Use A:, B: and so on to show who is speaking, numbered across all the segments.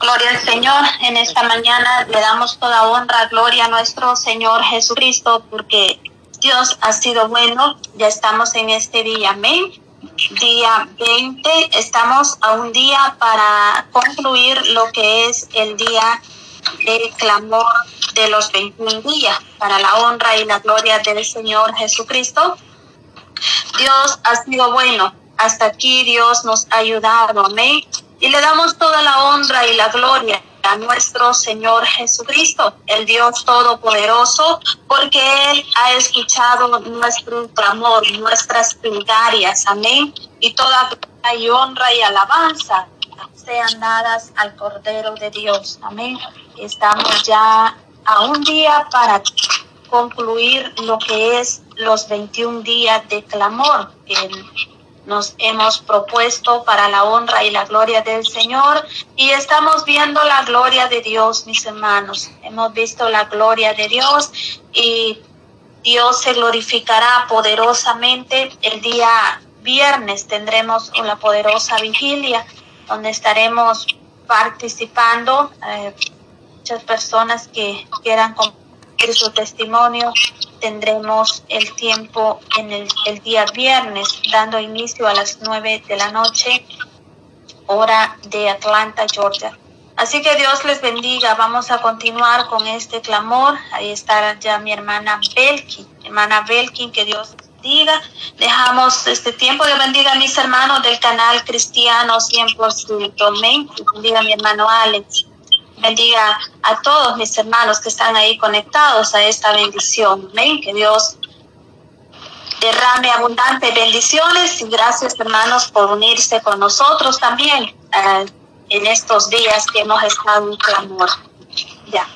A: Gloria al Señor. En esta mañana le damos toda honra, gloria a nuestro Señor Jesucristo, porque Dios ha sido bueno. Ya estamos en este día. Amén. Día 20. Estamos a un día para concluir lo que es el día de clamor de los 21 días para la honra y la gloria del Señor Jesucristo. Dios ha sido bueno. Hasta aquí Dios nos ha ayudado. Amén. Y le damos toda la honra y la gloria a nuestro Señor Jesucristo, el Dios Todopoderoso, porque Él ha escuchado nuestro clamor, nuestras plegarias. Amén. Y toda y honra y alabanza sean dadas al Cordero de Dios. Amén. Estamos ya a un día para concluir lo que es los 21 días de clamor que nos hemos propuesto para la honra y la gloria del Señor y estamos viendo la gloria de Dios, mis hermanos. Hemos visto la gloria de Dios y Dios se glorificará poderosamente el día viernes. Tendremos una poderosa vigilia donde estaremos participando. Eh, muchas personas que quieran compartir su testimonio. Tendremos el tiempo en el, el día viernes, dando inicio a las nueve de la noche, hora de Atlanta, Georgia. Así que Dios les bendiga. Vamos a continuar con este clamor. Ahí está ya mi hermana Belkin. Hermana Belkin, que Dios bendiga. Dejamos este tiempo. Dios bendiga a mis hermanos del canal Cristiano 100%. Amén. Bendiga a mi hermano Alex bendiga a todos mis hermanos que están ahí conectados a esta bendición. Amén. Que Dios derrame abundantes bendiciones y gracias hermanos por unirse con nosotros también eh, en estos días que hemos estado en clamor. Ya.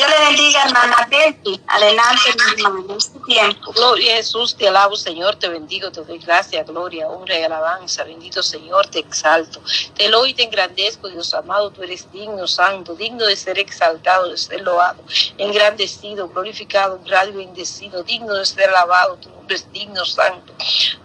A: Dios le bendiga, hermana Betty. Adelante, hermano, este tiempo.
B: Gloria a Jesús, te alabo, Señor, te bendigo, te doy gracias, gloria, honra y alabanza. Bendito Señor, te exalto. Te lo y te engrandezco, Dios amado, tú eres digno, santo, digno de ser exaltado, de ser loado, engrandecido, glorificado, honrado y bendecido, digno de ser alabado. Tu es digno, santo,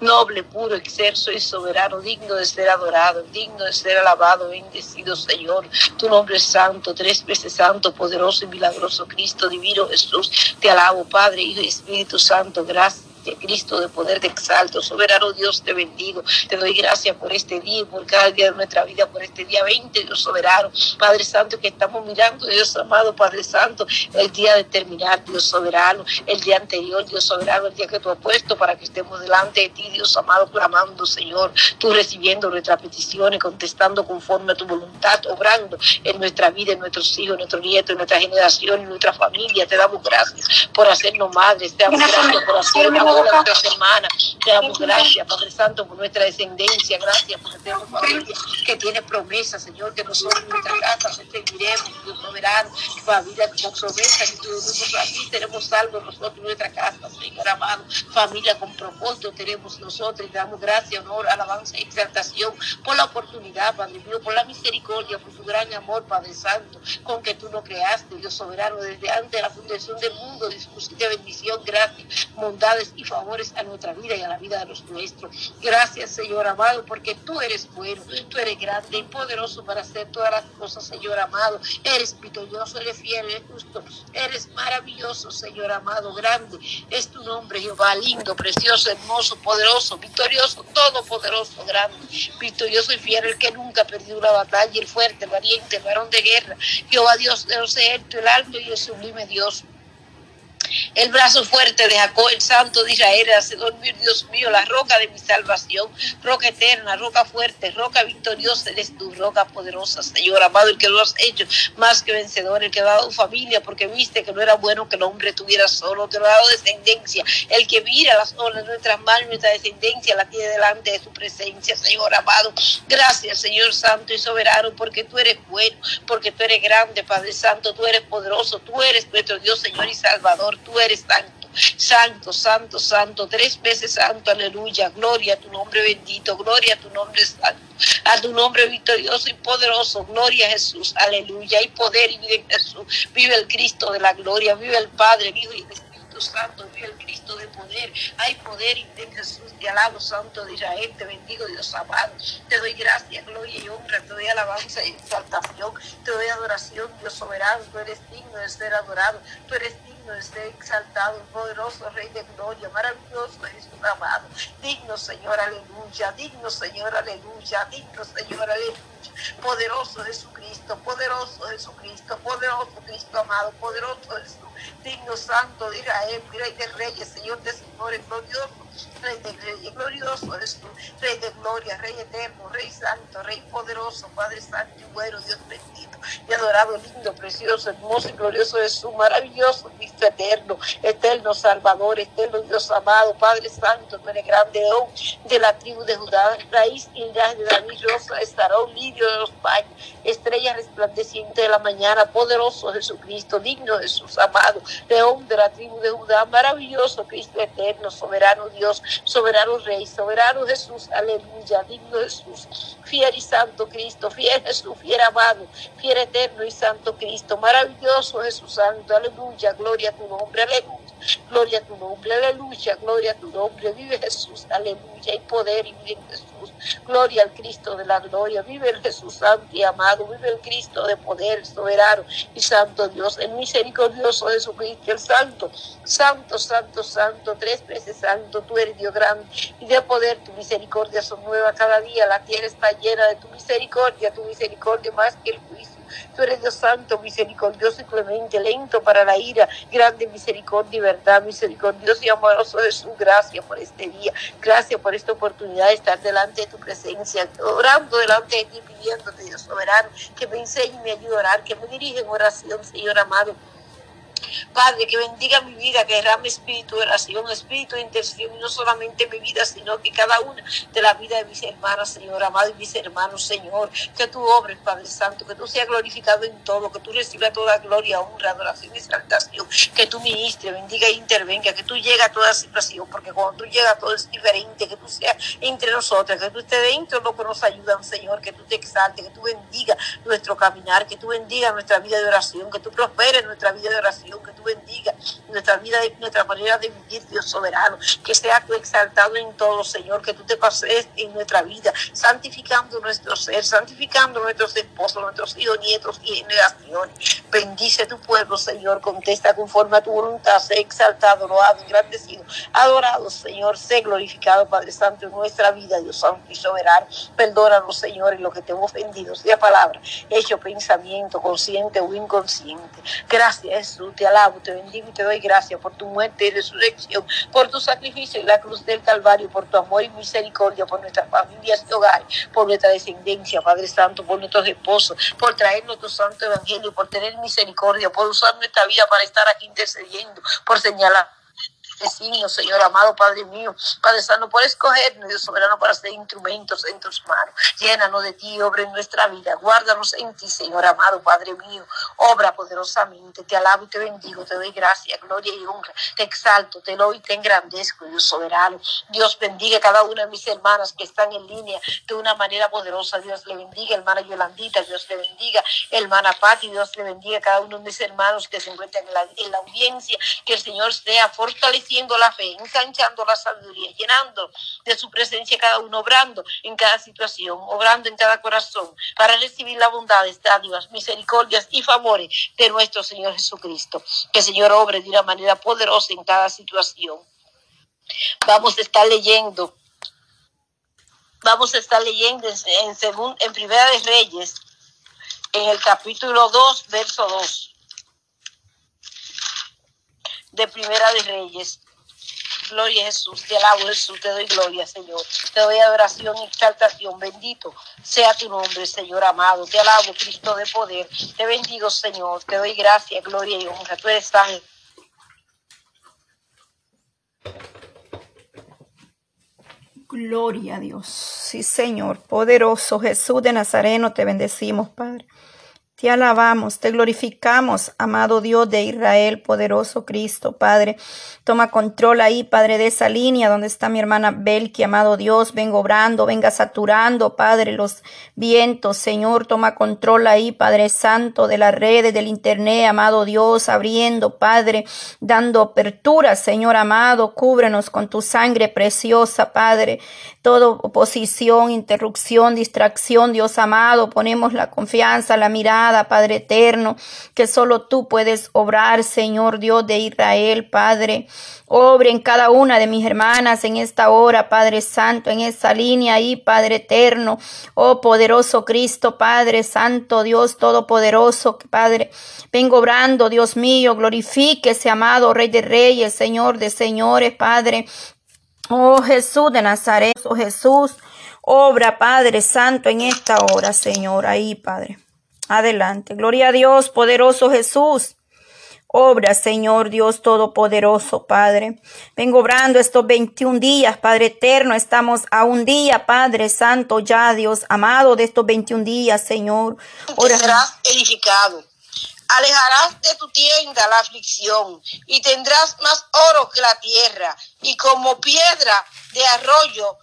B: noble, puro, excelso y soberano, digno de ser adorado, digno de ser alabado, bendecido, Señor. Tu nombre es santo, tres veces santo, poderoso y milagroso Cristo divino Jesús. Te alabo, Padre, Hijo y Espíritu Santo. Gracias. Cristo de poder te exalto, soberano Dios te bendigo, te doy gracias por este día y por cada día de nuestra vida, por este día 20, Dios soberano, Padre Santo, que estamos mirando, Dios amado, Padre Santo, el día de terminar, Dios soberano, el día anterior, Dios soberano, el día que tú has puesto para que estemos delante de ti, Dios amado, clamando, Señor, tú recibiendo nuestras peticiones, contestando conforme a tu voluntad, obrando en nuestra vida, en nuestros hijos, en nuestros nietos, en nuestra generación, en nuestra familia, te damos gracias por hacernos madres, te damos gracias por hacernos por nuestras hermanas. Te damos gracias, Padre Santo, por nuestra descendencia. Gracias porque tenemos familia que tiene promesa, Señor, que nosotros en nuestra casa seguiremos, Dios soberano, familia con promesa, que nosotros aquí tenemos algo nosotros en nuestra casa, Señor amado. Familia con propósito tenemos nosotros y damos gracias, honor, alabanza y exaltación por la oportunidad, Padre mío, por la misericordia, por tu gran amor, Padre Santo, con que tú nos creaste, Dios soberano, desde antes de la fundación del mundo, de bendición, gracias, bondades y favores a nuestra vida y a la vida de los nuestros. Gracias, Señor amado, porque tú eres bueno, tú eres grande y poderoso para hacer todas las cosas, Señor amado. Eres victorioso, eres fiel, eres justo, eres maravilloso, Señor amado, grande. Es tu nombre, Jehová, lindo, precioso, hermoso, poderoso, victorioso, todopoderoso, grande, victorioso y fiel, el que nunca ha perdido una batalla, el fuerte, valiente, varón de guerra. Jehová Dios de los el alto y el sublime Dios el brazo fuerte de Jacob, el santo de Israel, hace dormir, Dios mío, la roca de mi salvación, roca eterna, roca fuerte, roca victoriosa, eres tu roca poderosa, Señor amado, el que lo has hecho más que vencedor, el que ha dado familia, porque viste que no era bueno que el hombre tuviera solo, te lo ha dado descendencia, el que mira las olas de nuestras manos, nuestra descendencia, la tiene delante de su presencia, Señor amado. Gracias, Señor Santo y Soberano, porque tú eres bueno, porque tú eres grande, Padre Santo, tú eres poderoso, tú eres nuestro Dios, Señor y Salvador tú eres santo, santo, santo, santo, tres veces santo, aleluya, gloria a tu nombre bendito, gloria a tu nombre santo, a tu nombre victorioso y poderoso, gloria a Jesús, aleluya, y poder y vida en Jesús, vive el Cristo de la gloria, vive el Padre, vive el Espíritu Santo, vive el Cristo de poder. Hay poder en Jesús. Te alabo, Santo de Israel. Te bendigo, Dios amado. Te doy gracias, gloria y honra. Te doy alabanza y exaltación. Te doy adoración, Dios soberano. Tú eres digno de ser adorado. Tú eres digno de ser exaltado, poderoso Rey de gloria, maravilloso Jesús amado. Digno, Señor, aleluya. Digno, Señor, aleluya. Digno, Señor, aleluya. Poderoso Jesucristo, poderoso Jesucristo, poderoso Cristo amado, poderoso Jesús, digno santo de Israel, Rey de reyes, Señor de señores, glorioso, Rey de reyes, glorioso Jesús, Rey de gloria, Rey eterno, Rey santo, Rey poderoso, Padre santo y bueno, Dios bendito y adorado, lindo, precioso, hermoso y glorioso Jesús, maravilloso, Cristo eterno, eterno Salvador, eterno Dios amado, Padre santo, tú eres grande, de la tribu de Judá, raíz y de David, rosa, estará un lirio de los paños, estrella resplandeciente de la mañana, poderoso Jesucristo, digno Jesús amado, león de la tribu de Judá, maravilloso Cristo eterno, soberano Dios, soberano Rey, soberano Jesús, aleluya, digno Jesús, fiel y santo Cristo, fiel Jesús, fiel amado, fiel eterno y santo Cristo, maravilloso Jesús santo, aleluya, gloria a tu nombre, aleluya. Gloria a tu nombre, aleluya, gloria a tu nombre, vive Jesús, aleluya, y poder y bien Jesús, gloria al Cristo de la gloria, vive el Jesús santo y amado, vive el Cristo de poder, soberano y santo Dios, el misericordioso Jesucristo, el santo, santo, santo, santo, tres veces santo, tú eres Dios grande. Y de poder, tu misericordia son nueva cada día, la tierra está llena de tu misericordia, tu misericordia más que el juicio. Tú eres Dios santo, misericordioso y clemente, lento para la ira, grande misericordia y verdad, misericordioso y amoroso Jesús. Gracias por este día, gracias por esta oportunidad de estar delante de tu presencia, orando delante de ti, pidiéndote, Dios soberano, que me enseñe y me ayude a orar, que me dirija en oración, Señor amado Padre, que bendiga mi vida, que derrame espíritu de oración, espíritu de intercesión, y no solamente mi vida, sino que cada una de la vida de mis hermanas, Señor, amado, y mis hermanos, Señor, que tú obres, Padre Santo, que tú seas glorificado en todo, que tú recibas toda gloria, honra, adoración y exaltación, que tú ministre, bendiga e intervenga, que tú llegues a toda situación, porque cuando tú llegas todo es diferente, que tú seas entre nosotros, que tú estés dentro de lo que nos ayudan, Señor, que tú te exaltes, que tú bendiga nuestro caminar, que tú bendiga nuestra vida de oración, que tú prosperes nuestra vida de oración, que tú bendiga nuestra vida nuestra manera de vivir, Dios soberano. Que sea tú exaltado en todo, Señor, que tú te pases en nuestra vida, santificando nuestro ser, santificando nuestros esposos, nuestros hijos, nietos y generaciones. Bendice tu pueblo, Señor, contesta conforme a tu voluntad, sé exaltado, loado, engrandecido, adorado, Señor, sé glorificado, Padre Santo, en nuestra vida, Dios Santo y soberano. Perdónanos, Señor, en lo que te hemos ofendido, sea palabra, hecho pensamiento, consciente o inconsciente. Gracias, Jesús, te alabo, te bendigo y te doy gracias por tu muerte y resurrección, por tu sacrificio en la cruz del Calvario, por tu amor y misericordia, por nuestras familias y hogares, por nuestra descendencia, Padre Santo, por nuestros esposos, por traernos tu santo evangelio, por tener misericordia, por usar nuestra vida para estar aquí intercediendo, por señalar signo, Señor amado Padre mío, Padre Santo, por escogernos, Dios soberano, para ser instrumentos en tus manos. Llénanos de ti, obra en nuestra vida. Guárdanos en ti, Señor amado Padre mío. Obra poderosamente. Te alabo y te bendigo. Te doy gracia, gloria y honra. Te exalto, te lo y te engrandezco, Dios soberano. Dios bendiga a cada una de mis hermanas que están en línea de una manera poderosa. Dios le bendiga, hermana Yolandita. Dios le bendiga, hermana Pati. Dios le bendiga a cada uno de mis hermanos que se encuentran en la, en la audiencia. Que el Señor sea fortalecido la fe, ensanchando la sabiduría, llenando de su presencia cada uno, obrando en cada situación, obrando en cada corazón, para recibir la bondad, dádivas, misericordias y favores de nuestro Señor Jesucristo. Que Señor obre de una manera poderosa en cada situación. Vamos a estar leyendo, vamos a estar leyendo en, en, en Primera de Reyes, en el capítulo 2, verso 2 de Primera de Reyes. Gloria a Jesús, te alabo Jesús, te doy gloria, Señor. Te doy adoración y exaltación. Bendito sea tu nombre, Señor amado. Te alabo, Cristo de poder. Te bendigo, Señor. Te doy gracia, gloria y honra. Tú eres tan
C: Gloria a Dios. Sí, Señor. Poderoso Jesús de Nazareno, te bendecimos, Padre. Te alabamos, te glorificamos, amado Dios de Israel, poderoso Cristo, Padre. Toma control ahí, Padre, de esa línea donde está mi hermana Belki, amado Dios. Venga obrando, venga saturando, Padre, los vientos. Señor, toma control ahí, Padre Santo, de las redes, del Internet, amado Dios, abriendo, Padre, dando apertura, Señor amado. Cúbrenos con tu sangre preciosa, Padre. Toda oposición, interrupción, distracción, Dios amado. Ponemos la confianza, la mirada Padre eterno, que solo tú puedes obrar, Señor Dios de Israel, Padre. Obre en cada una de mis hermanas en esta hora, Padre Santo, en esa línea ahí, Padre eterno. Oh poderoso Cristo, Padre Santo, Dios Todopoderoso, Padre. Vengo obrando, Dios mío, glorifíquese, amado Rey de Reyes, Señor de Señores, Padre. Oh Jesús de Nazaret, oh Jesús. Obra, Padre Santo, en esta hora, Señor, ahí, Padre. Adelante. Gloria a Dios, poderoso Jesús. Obra, Señor Dios Todopoderoso, Padre. Vengo obrando estos 21 días, Padre Eterno. Estamos a un día, Padre Santo, ya, Dios amado, de estos 21 días, Señor.
B: Serás edificado. Alejarás de tu tienda la aflicción y tendrás más oro que la tierra y como piedra de arroyo,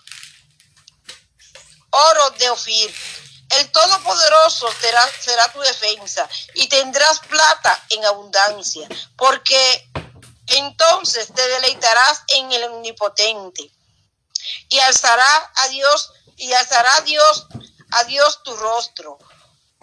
B: oro de Ofir el Todopoderoso será, tu defensa y tendrás plata en abundancia, porque entonces te deleitarás en el Omnipotente y alzará a Dios y alzará Dios a Dios tu rostro.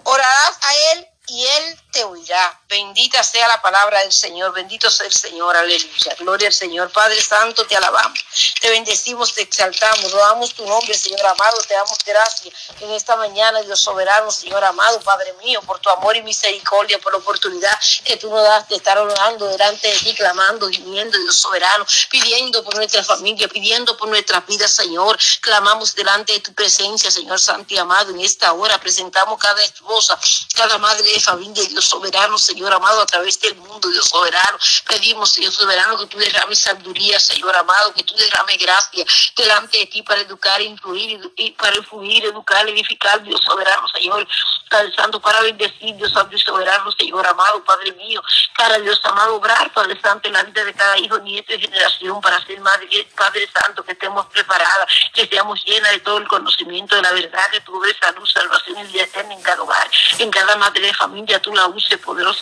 B: Orarás a él y Él te oirá. Bendita sea la palabra del Señor, bendito sea el Señor, aleluya. Gloria al Señor. Padre Santo, te alabamos, te bendecimos, te exaltamos, damos tu nombre, Señor amado, te damos gracias en esta mañana, Dios soberano, Señor amado, Padre mío, por tu amor y misericordia, por la oportunidad que tú nos das de estar orando delante de ti, clamando, gimiendo, Dios soberano, pidiendo por nuestra familia, pidiendo por nuestra vida, Señor. Clamamos delante de tu presencia, Señor Santo y amado, en esta hora presentamos cada esposa, cada madre familia, Dios soberano, Señor amado, a través del mundo, Dios soberano. Pedimos, Dios soberano, que tú derrames sabiduría, Señor amado, que tú derrames gracia delante de ti para educar, influir, y para influir, educar, edificar, Dios soberano, Señor. Padre Santo, para bendecir, Dios Santo y soberano, Señor amado, Padre mío, para Dios amado, obrar, Padre Santo, vida de cada hijo, nieto y generación, para ser Madre, Padre Santo, que estemos preparadas, que seamos llenas de todo el conocimiento de la verdad, que tu salud, salvación y vida eterna en cada hogar, en cada madre de familia tú la uses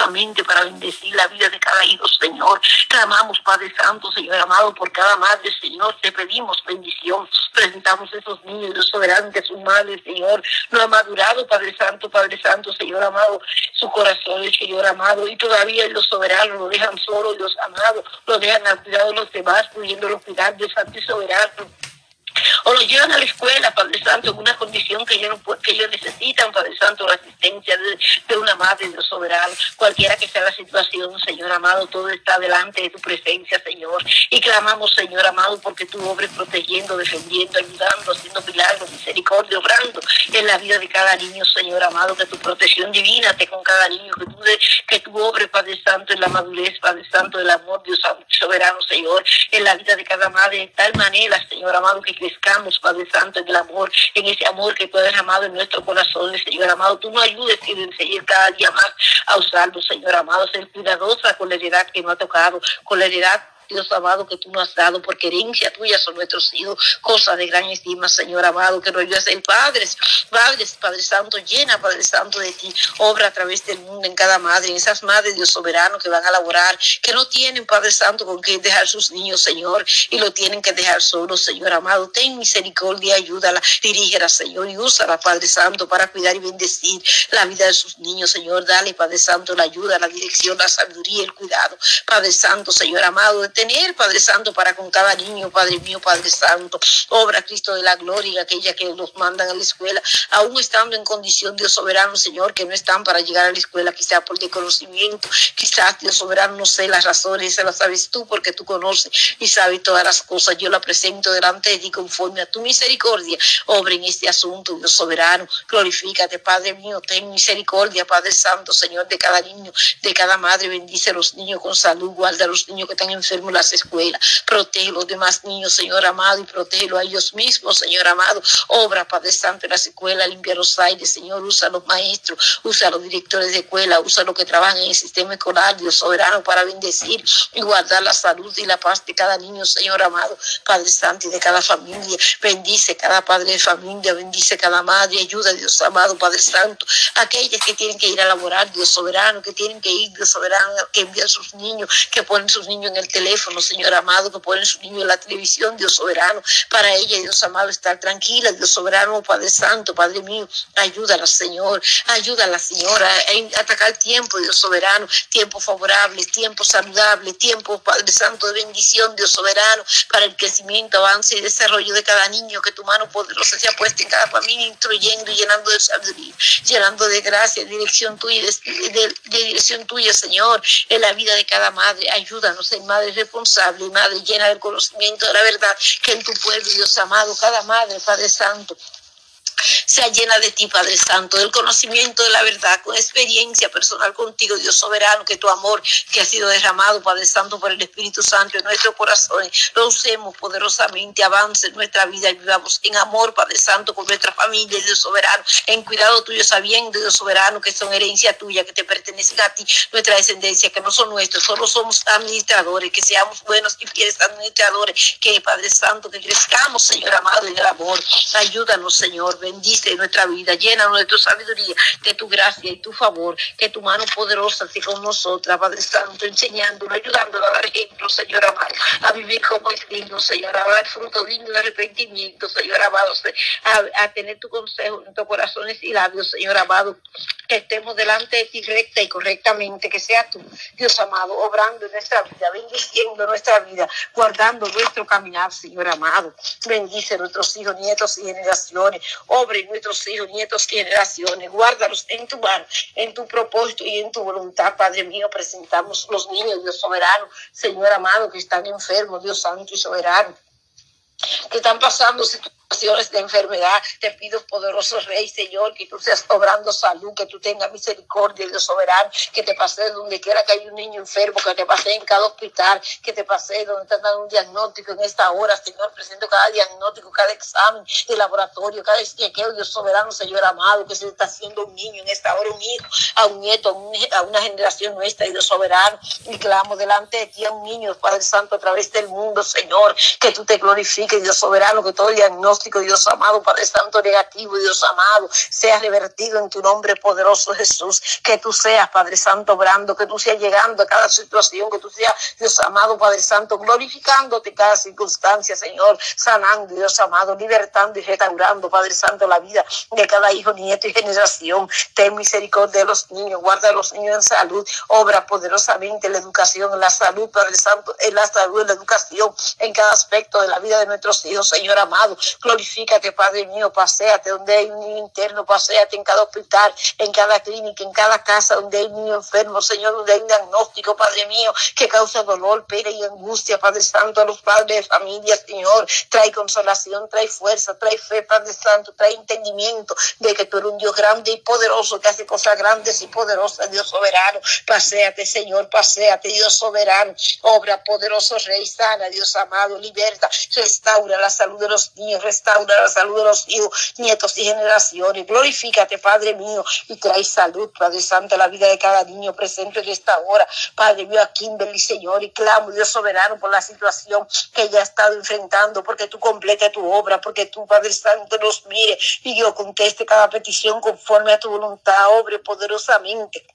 B: poderosamente para bendecir la vida de cada hijo, Señor. Clamamos, Padre Santo, Señor amado, por cada madre, Señor, te pedimos bendición. Presentamos esos niños, Dios soberano, que su madre, Señor, no ha madurado, Padre Santo, Padre Santo, Señor amado, su corazón, Señor amado, y todavía los soberanos lo dejan solo, Dios amado, lo dejan al cuidado de los demás, pudiendo cuidar de Santo y Soberano o lo llevan a la escuela, Padre Santo, en una condición que ellos, necesitan, Padre Santo, la asistencia de, una madre, Dios soberano, cualquiera que sea la situación, Señor amado, todo está delante de tu presencia, Señor, y clamamos, Señor amado, porque tú obres protegiendo, defendiendo, ayudando, haciendo milagros, misericordia, obrando en la vida de cada niño, Señor amado, que tu protección divina esté con cada niño, que tú, que tú obres, Padre Santo, en la madurez, Padre Santo, del amor, Dios soberano, Señor, en la vida de cada madre, de tal manera, Señor amado, que Padre Santo, en el amor, en ese amor que tú has derramado en nuestro corazón, Señor amado. Tú nos ayudes enseñes cada día más a usarlo, Señor amado, ser cuidadosa con la heredad que nos ha tocado, con la heredad Dios amado, que tú nos has dado, porque herencia tuya son nuestros hijos, cosas de gran estima, Señor amado, que nos ayudes a ser padres, padres, Padre Santo, llena, Padre Santo, de ti, obra a través del mundo en cada madre, en esas madres, Dios soberano, que van a laborar, que no tienen, Padre Santo, con qué dejar sus niños, Señor, y lo tienen que dejar solos, Señor amado, ten misericordia, ayúdala, dirígela, Señor, y úsala, Padre Santo, para cuidar y bendecir la vida de sus niños, Señor, dale, Padre Santo, la ayuda, la dirección, la sabiduría, el cuidado, Padre Santo, Señor amado, tener, Padre Santo, para con cada niño, Padre mío, Padre Santo. Obra Cristo de la gloria, aquella que los mandan a la escuela, aún estando en condición, Dios soberano, Señor, que no están para llegar a la escuela, quizá por desconocimiento, quizás, Dios soberano, no sé las razones, se las sabes tú porque tú conoces y sabes todas las cosas. Yo la presento delante de ti conforme a tu misericordia. Obra en este asunto, Dios soberano. Glorifícate, Padre mío, ten misericordia, Padre Santo, Señor, de cada niño, de cada madre. Bendice a los niños con salud, guarda a los niños que están enfermos las escuelas. Protege los demás niños, Señor amado, y protégelo a ellos mismos, Señor amado. Obra, Padre Santo, en las escuelas, limpia los aires, Señor, usa a los maestros, usa a los directores de escuela, usa a los que trabajan en el sistema escolar, Dios soberano, para bendecir y guardar la salud y la paz de cada niño, Señor amado, Padre Santo, y de cada familia. Bendice cada padre de familia, bendice cada madre, ayuda, Dios amado, Padre Santo, aquellas que tienen que ir a laborar, Dios soberano, que tienen que ir, Dios soberano, que envían sus niños, que ponen sus niños en el teléfono, Señor amado, que ponen sus niños en la televisión, Dios soberano, para ella, Dios amado, estar tranquila, Dios soberano, Padre Santo, Padre mío, ayúdala, Señor, ayúdala, Señora, a atacar tiempo, Dios soberano, tiempo favorable, tiempo saludable, tiempo, Padre Santo, de bendición, Dios soberano, para el crecimiento, avance y desarrollo de cada niño, que tu mano poderosa sea puesta en cada familia, instruyendo y llenando de sabiduría, llenando de gracia, dirección tuya, de, dirección tuya, Señor, en la vida de cada madre. Ayúdanos, ser madre responsable, madre llena del conocimiento de la verdad, que en tu pueblo, Dios amado, cada madre, Padre Santo, sea llena de ti, Padre Santo, del conocimiento de la verdad, con experiencia personal contigo, Dios soberano, que tu amor que ha sido derramado, Padre Santo, por el Espíritu Santo en nuestros corazones, lo usemos poderosamente, avance en nuestra vida y vivamos en amor, Padre Santo, con nuestra familia, Dios soberano, en cuidado tuyo, sabiendo, Dios soberano, que son herencia tuya, que te pertenecen a ti, nuestra descendencia, que no son nuestros, solo somos administradores, que seamos buenos y fieles administradores, que Padre Santo, que crezcamos, Señor amado, en el amor. Ayúdanos, Señor, bendice nuestra vida, llena de tu sabiduría, de tu gracia y tu favor, que tu mano poderosa esté con nosotras, Padre Santo, enseñándonos, ayudándonos a dar ejemplo, Señor amado, a vivir como es digno, Señor, a dar fruto digno de arrepentimiento, Señor amado, a, a tener tu consejo en nuestros corazones y labios, Señor amado, que estemos delante de ti recta y correctamente, que sea tú, Dios amado, obrando en nuestra vida, bendiciendo nuestra vida, guardando nuestro caminar, Señor amado. Bendice nuestros hijos, nietos y generaciones nuestros hijos, nietos y generaciones. Guárdalos en tu mano, en tu propósito y en tu voluntad, Padre mío. Presentamos los niños, Dios soberano, Señor amado, que están enfermos, Dios santo y soberano que están pasando de enfermedad. Te pido, poderoso Rey, Señor, que tú seas obrando salud, que tú tengas misericordia, Dios soberano, que te pase donde quiera que haya un niño enfermo, que te pase en cada hospital, que te pase donde están dando un diagnóstico en esta hora, Señor, presento cada diagnóstico, cada examen de laboratorio, cada chequeo, Dios soberano, Señor amado, que se está haciendo un niño en esta hora, un hijo, a un nieto, a, una generación nuestra, Dios soberano, y clamo delante de ti a un niño, Padre Santo, a través del mundo, Señor, que tú te glorifiques, Dios soberano, que todo diagnóstico Dios amado, Padre Santo negativo, Dios amado, sea revertido en tu nombre poderoso Jesús. Que tú seas, Padre Santo, obrando, que tú seas llegando a cada situación, que tú seas, Dios amado, Padre Santo, glorificándote cada circunstancia, Señor, sanando, Dios amado, libertando y restaurando, Padre Santo, la vida de cada hijo, nieto y generación. Ten misericordia de los niños, guarda a los niños en salud, obra poderosamente la educación, la salud, Padre Santo, en la salud, en la educación, en cada aspecto de la vida de nuestros hijos, Señor amado. Glorifícate, Padre mío, paséate donde hay un niño interno, paséate en cada hospital, en cada clínica, en cada casa donde hay un niño enfermo, Señor, donde hay un diagnóstico, Padre mío, que causa dolor, pena y angustia, Padre Santo, a los padres de familia, Señor. Trae consolación, trae fuerza, trae fe, Padre Santo, trae entendimiento de que tú eres un Dios grande y poderoso que hace cosas grandes y poderosas, Dios soberano. Paséate, Señor, paséate, Dios soberano. Obra poderoso, Rey, sana, Dios amado, liberta, restaura la salud de los niños, la salud de los hijos, nietos y generaciones. Glorifícate, Padre mío, y trae salud, Padre Santo, la vida de cada niño presente en esta hora. Padre mío, a Kimberly, Señor, y clamo, Dios soberano, por la situación que ella ha estado enfrentando, porque tú complete tu obra, porque tú, Padre Santo, nos mire y yo conteste cada petición conforme a tu voluntad, obre poderosamente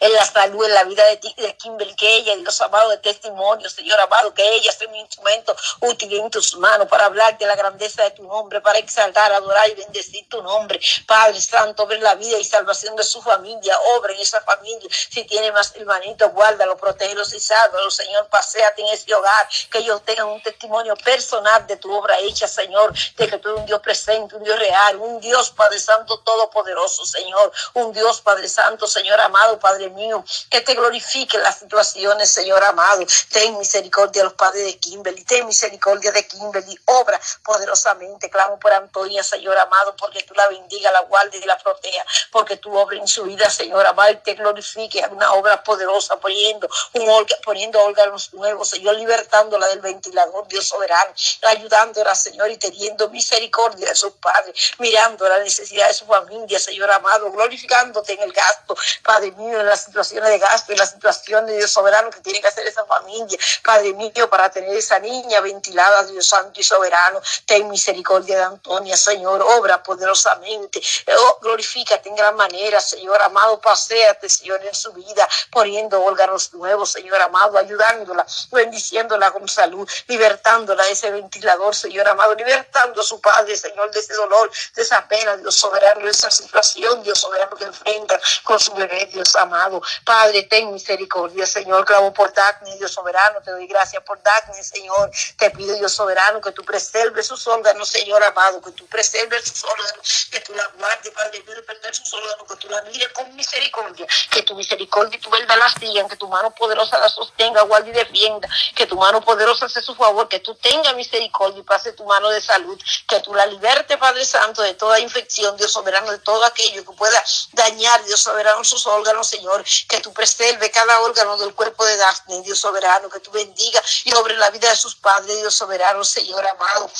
B: en la salud, en la vida de, de Kimberly, que ella, Dios amado, de testimonio, Señor amado, que ella sea un instrumento útil en tus manos para hablar de la grandeza de tu nombre, para exaltar, adorar y bendecir tu nombre. Padre Santo, ver la vida y salvación de su familia, obra en esa familia. Si tiene más hermanitos, guárdalo, protégelos y sálvalo, Señor, paséate en ese hogar, que ellos tengan un testimonio personal de tu obra hecha, Señor, de que tú eres un Dios presente, un Dios real, un Dios, Padre Santo, todopoderoso, Señor, un Dios, Padre Santo, Señor amado, Padre mío, que te glorifique las situaciones, Señor amado. Ten misericordia a los padres de Kimberly, ten misericordia de Kimberly, obra poderosamente. Clamo por Antonia, Señor amado, porque tú la bendiga, la guarde y la proteja, porque tú obra en su vida, Señor amado, y te glorifique. Una obra poderosa, poniendo, un poniendo órganos nuevos, Señor, libertándola del ventilador, Dios soberano, ayudándola, Señor, y teniendo misericordia de sus padres, mirando la necesidad de su familia, Señor amado, glorificándote en el gasto, Padre mío, en las situaciones de gasto, en las situaciones, Dios soberano, que tiene que hacer esa familia, Padre mío, para tener esa niña ventilada, Dios santo y soberano, ten misericordia de Antonia, Señor, obra poderosamente, oh, glorifícate en gran manera, Señor amado, paséate, Señor, en su vida, poniendo órganos nuevos, Señor amado, ayudándola, bendiciéndola con salud, libertándola de ese ventilador, Señor amado, libertando a su Padre, Señor, de ese dolor, de esa pena, Dios soberano, de esa situación, Dios soberano, que enfrenta con su bebé, Dios amado. Padre, ten misericordia, Señor, clamo por Dagny, Dios soberano, te doy gracias por Dagny, Señor. Te pido, Dios soberano, que tú preserves sus órganos, Señor amado, que tú preserves sus órganos, que tú la guardes, Padre, de perder sus órganos, que tú la mires con misericordia, que tu misericordia y tu verdad la sigan, que tu mano poderosa la sostenga, guarde y defienda, que tu mano poderosa hace su favor, que tú tengas misericordia y pase tu mano de salud, que tú la libertes, Padre Santo, de toda infección, Dios soberano, de todo aquello que pueda dañar, Dios soberano, sus órganos, Señor, que tú preserve cada órgano del cuerpo de Daphne, Dios soberano, que tú bendiga y obre la vida de sus padres, Dios soberano, Señor amado.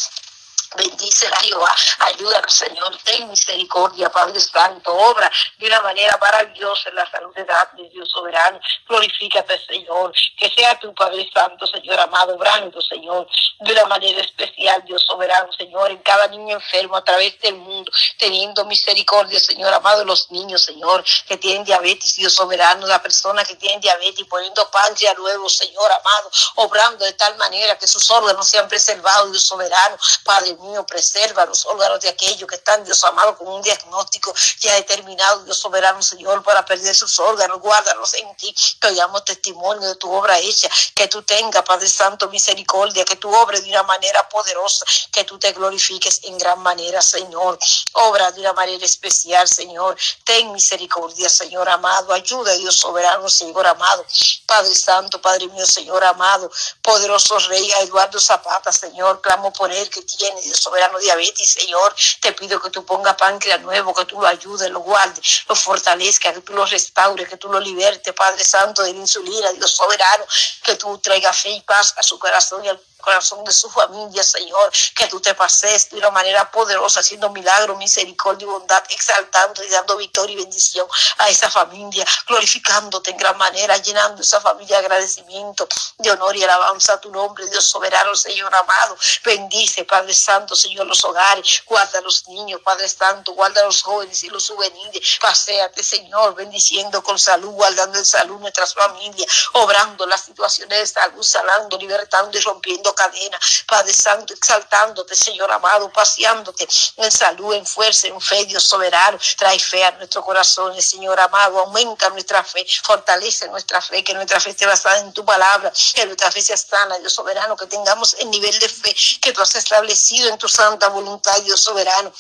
B: Bendice Jehová, ayúdanos, Señor, ten misericordia, Padre Santo, obra de una manera maravillosa en la salud de Daphne, Dios soberano. Glorifícate, Señor, que sea tu Padre Santo, Señor amado, obrando, Señor, de una manera especial, Dios soberano, Señor, en cada niño enfermo a través del mundo, teniendo misericordia, Señor amado, los niños, Señor, que tienen diabetes, Dios soberano, la persona que tiene diabetes, poniendo páncreas nuevo, Señor amado, obrando de tal manera que sus órganos sean preservados, Dios soberano, Padre mío, preserva los órganos de aquellos que están, Dios amado, con un diagnóstico ya determinado, Dios soberano, Señor, para perder sus órganos, guárdalos en ti, que oigamos testimonio de tu obra hecha, que tú tengas, Padre Santo, misericordia, que tú obres de una manera poderosa, que tú te glorifiques en gran manera, Señor, obra de una manera especial, Señor, ten misericordia, Señor amado, ayuda, Dios soberano, Señor amado, Padre Santo, Padre mío, Señor amado, poderoso Rey, Eduardo Zapata, Señor, clamo por él que tiene, Dios soberano, diabetes, Señor. Te pido que tú pongas páncreas nuevo, que tú lo ayudes, lo guardes, lo fortalezca, que tú lo restaures, que tú lo libertes, Padre Santo, de la insulina, Dios soberano, que tú traigas fe y paz a su corazón y al corazón de su familia, Señor, que tú te pases de una manera poderosa, haciendo milagro, misericordia y bondad, exaltando y dando victoria y bendición a esa familia, glorificándote en gran manera, llenando esa familia de agradecimiento, de honor y alabanza a tu nombre, Dios soberano, Señor amado. Bendice, Padre Santo, Señor, los hogares, guarda a los niños, Padre Santo, guarda a los jóvenes y los juveniles, paséate, Señor, bendiciendo con salud, guardando en salud nuestras familias, obrando las situaciones de salud, sanando, libertando y rompiendo cadena, Padre Santo, exaltándote, Señor amado, paseándote en salud, en fuerza, en fe, Dios soberano. Trae fe a nuestro corazón, Señor amado, aumenta nuestra fe, fortalece nuestra fe, que nuestra fe esté basada en tu palabra, que nuestra fe sea sana, Dios soberano, que tengamos el nivel de fe que tú has establecido en tu santa voluntad, Dios soberano.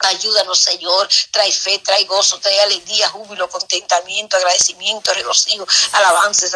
B: Ayúdanos, Señor. Trae fe, trae gozo, trae alegría, júbilo, contentamiento, agradecimiento, regocijo, alabanzas,